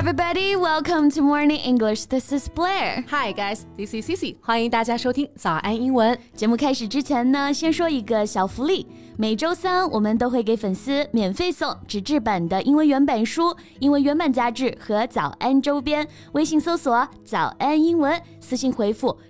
everybody, welcome to Morning English. This is Blair. Hi guys, this is Cici. 欢迎大家收听早安英文。节目开始之前呢，先说一个小福利。每周三我们都会给粉丝免费送纸质版的英文原版书、英文原版杂志和早安周边。微信搜索“早安英文”，私信回复“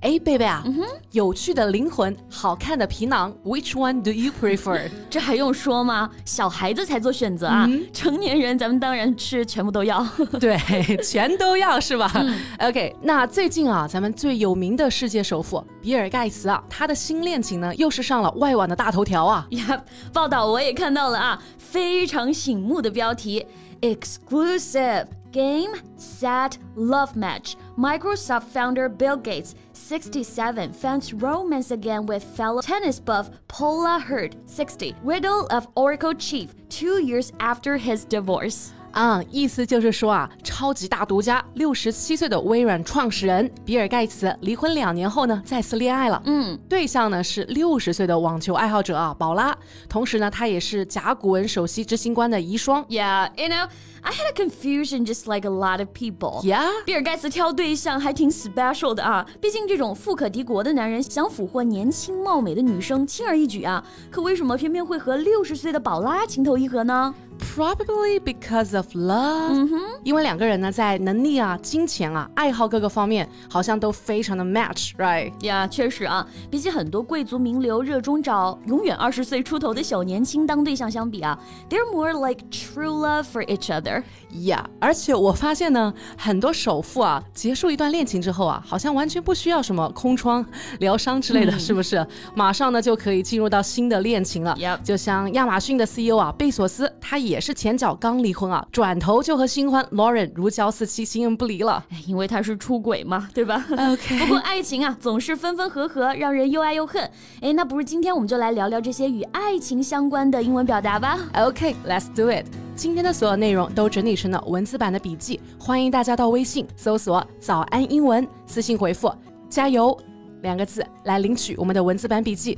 哎，贝贝啊，嗯有趣的灵魂，好看的皮囊，Which one do you prefer？这还用说吗？小孩子才做选择啊，成年人咱们当然是全部都要。对，全都要是吧？OK，那最近啊，咱们最有名的世界首富比尔盖茨啊，他的新恋情呢，又是上了外网的大头条啊。呀，报道我也看到了啊，非常醒目的标题：Exclusive Game Set Love Match. Microsoft founder Bill Gates, 67, finds romance again with fellow tennis buff Paula Hurd, 60, widow of Oracle chief, two years after his divorce. 啊，意思就是说啊，超级大独家，六十七岁的微软创始人比尔盖茨离婚两年后呢，再次恋爱了。嗯，对象呢是六十岁的网球爱好者啊，宝拉。同时呢，他也是甲骨文首席执行官的遗孀。Yeah, you know. I had a confusion just like a lot of people. Yeah，比尔盖茨挑对象还挺 special 的啊，毕竟这种富可敌国的男人想俘获年轻貌美的女生轻而易举啊，可为什么偏偏会和六十岁的宝拉情投意合呢？Probably because of love，因为两个人呢，在能力啊、金钱啊、爱好各个方面，好像都非常的 match，right？呀，确实啊，比起很多贵族名流热衷找永远二十岁出头的小年轻当对象相比啊，they're more like true love for each other。呀，而且我发现呢，很多首富啊，结束一段恋情之后啊，好像完全不需要什么空窗疗伤之类的，是不是？马上呢就可以进入到新的恋情了。就像亚马逊的 CEO 啊，贝索斯，他也。也是前脚刚离婚啊，转头就和新欢 Lauren 如胶似漆，形影不离了。因为他是出轨嘛，对吧？OK。不过爱情啊，总是分分合合，让人又爱又恨。哎，那不如今天我们就来聊聊这些与爱情相关的英文表达吧。OK，Let's do it。今天的所有内容都整理成了文字版的笔记，欢迎大家到微信搜索“早安英文”，私信回复“加油”两个字来领取我们的文字版笔记。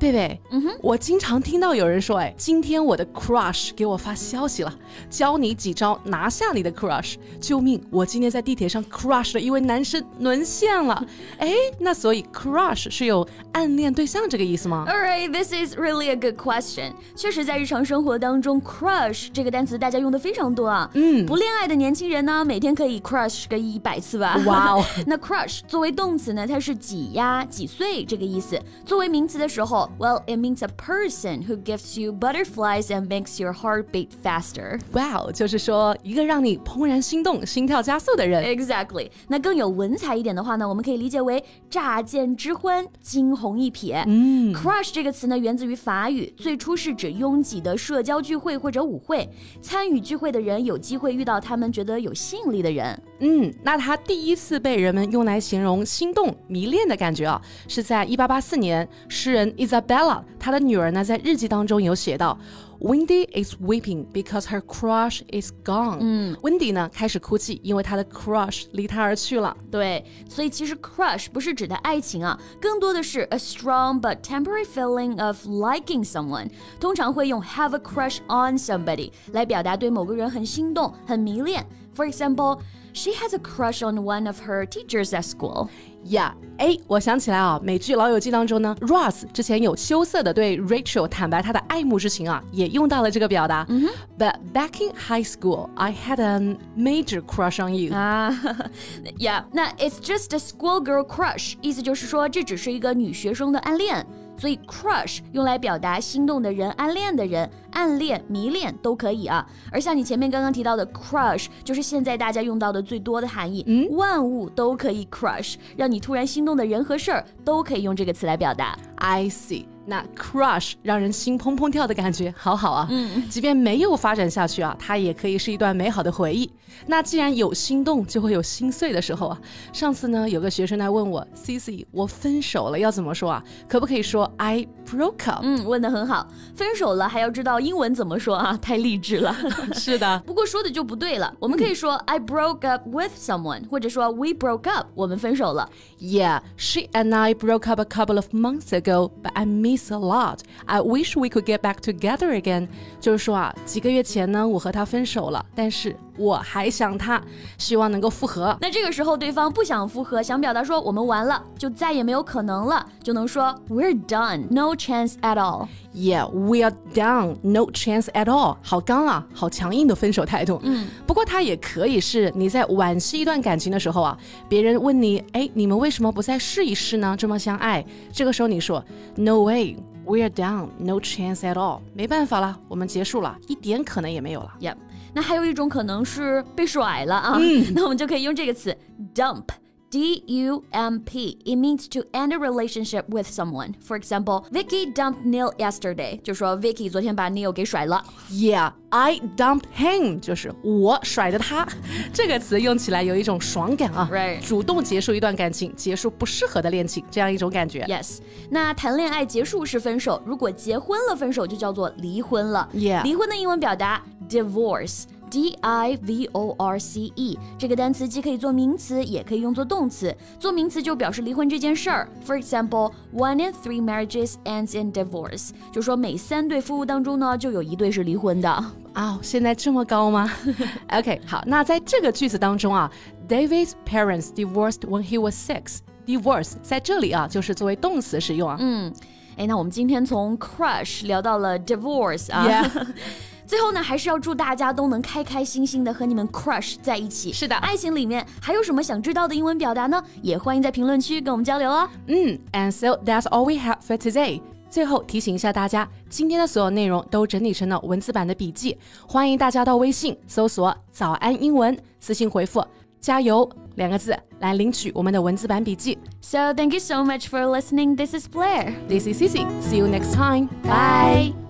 贝贝，嗯哼，我经常听到有人说，哎，今天我的 crush 给我发消息了，教你几招拿下你的 crush。救命！我今天在地铁上 crush 了一位男生，沦陷了。哎，那所以 crush 是有暗恋对象这个意思吗？Alright, this is really a good question。确实，在日常生活当中，crush 这个单词大家用的非常多啊。嗯，不恋爱的年轻人呢，每天可以 crush 个一百次吧。哇哦！那 crush 作为动词呢，它是挤压、挤碎这个意思。作为名词的时候，Well, it means a person who gives you butterflies and makes your heart beat faster. Wow，就是说一个让你怦然心动、心跳加速的人。Exactly。那更有文采一点的话呢，我们可以理解为乍见之欢、惊鸿一瞥。嗯，crush 这个词呢，源自于法语，最初是指拥挤的社交聚会或者舞会，参与聚会的人有机会遇到他们觉得有吸引力的人。嗯，那它第一次被人们用来形容心动、迷恋的感觉啊，是在一八八四年，诗人 Isabella 她的女儿呢在日记当中有写到，Wendy is weeping because her crush is gone。嗯，Wendy 呢开始哭泣，因为她的 crush 离她而去了。对，所以其实 crush 不是指的爱情啊，更多的是 a strong but temporary feeling of liking someone。通常会用 have a crush on somebody 来表达对某个人很心动、很迷恋。For example。 She has a crush on one of her teachers at school. Yeah，哎，我想起来啊，美剧《老友记》当中呢，Ross 之前有羞涩的对 Rachel 坦白他的爱慕之情啊，也用到了这个表达。Mm -hmm. But back in high school, I had a major crush on you. 啊，Yeah，那 It's just a schoolgirl crush，意思就是说这只是一个女学生的暗恋。 所以 crush 用来表达心动的人、暗恋的人、暗恋、迷恋都可以啊。而像你前面刚刚提到的 crush，就是现在大家用到的最多的含义，嗯，万物都可以 crush，让你突然心动的人和事儿都可以用这个词来表达。I see。那 crush 让人心砰砰跳的感觉，好好啊。嗯，即便没有发展下去啊，它也可以是一段美好的回忆。那既然有心动，就会有心碎的时候啊。上次呢，有个学生来问我，Cici，我分手了，要怎么说啊？可不可以说 I broke up？嗯，问的很好。分手了还要知道英文怎么说啊？太励志了。是的，不过说的就不对了。我们可以说 I broke up with someone，或者说 We broke up，我们分手了。Yeah, she and I broke up a couple of months ago, but I miss a lot. I wish we could get back together again. 就是说啊，几个月前呢，我和他分手了，但是我还想他，希望能够复合。那这个时候对方不想复合，想表达说我们完了，就再也没有可能了，就能说 We're done, no chance at all. Yeah, we are done, no chance at all. 好刚啊，好强硬的分手态度。嗯，不过它也可以是你在惋惜一段感情的时候啊，别人问你，哎，你们为什么不再试一试呢？这么相爱，这个时候你说 No way, we are done, no chance at all. 没办法了，我们结束了，一点可能也没有了。Yep. 那还有一种可能是被甩了啊，嗯、那我们就可以用这个词 dump。D U M P. It means to end a relationship with someone. For example, Vicky dumped Neil yesterday. 就说 Vicky 昨天把 Neil 给甩了。Yeah, I dumped him. 就是我甩的他。这个词用起来有一种爽感啊。Right. 主动结束一段感情，结束不适合的恋情，这样一种感觉。Yes. 那谈恋爱结束是分手，如果结婚了分手就叫做离婚了。Yeah. 离婚的英文表达 divorce。 D I V O R C E 这个单词既可以做名词，也可以用作动词。做名词就表示离婚这件事儿。For example, one in three marriages ends in divorce，就说每三对夫妇当中呢，就有一对是离婚的。啊、oh,，现在这么高吗？OK，好，那在这个句子当中啊，David's parents divorced when he was six。Divorce 在这里啊，就是作为动词使用啊。嗯，哎，那我们今天从 crush 聊到了 divorce 啊。Yeah. 最后呢，还是要祝大家都能开开心心的和你们 crush 在一起。是的，爱情里面还有什么想知道的英文表达呢？也欢迎在评论区跟我们交流哦。嗯，And so that's all we have for today。最后提醒一下大家，今天的所有内容都整理成了文字版的笔记，欢迎大家到微信搜索“早安英文”，私信回复“加油”两个字来领取我们的文字版笔记。So thank you so much for listening. This is Blair. This is Cici. See you next time. Bye.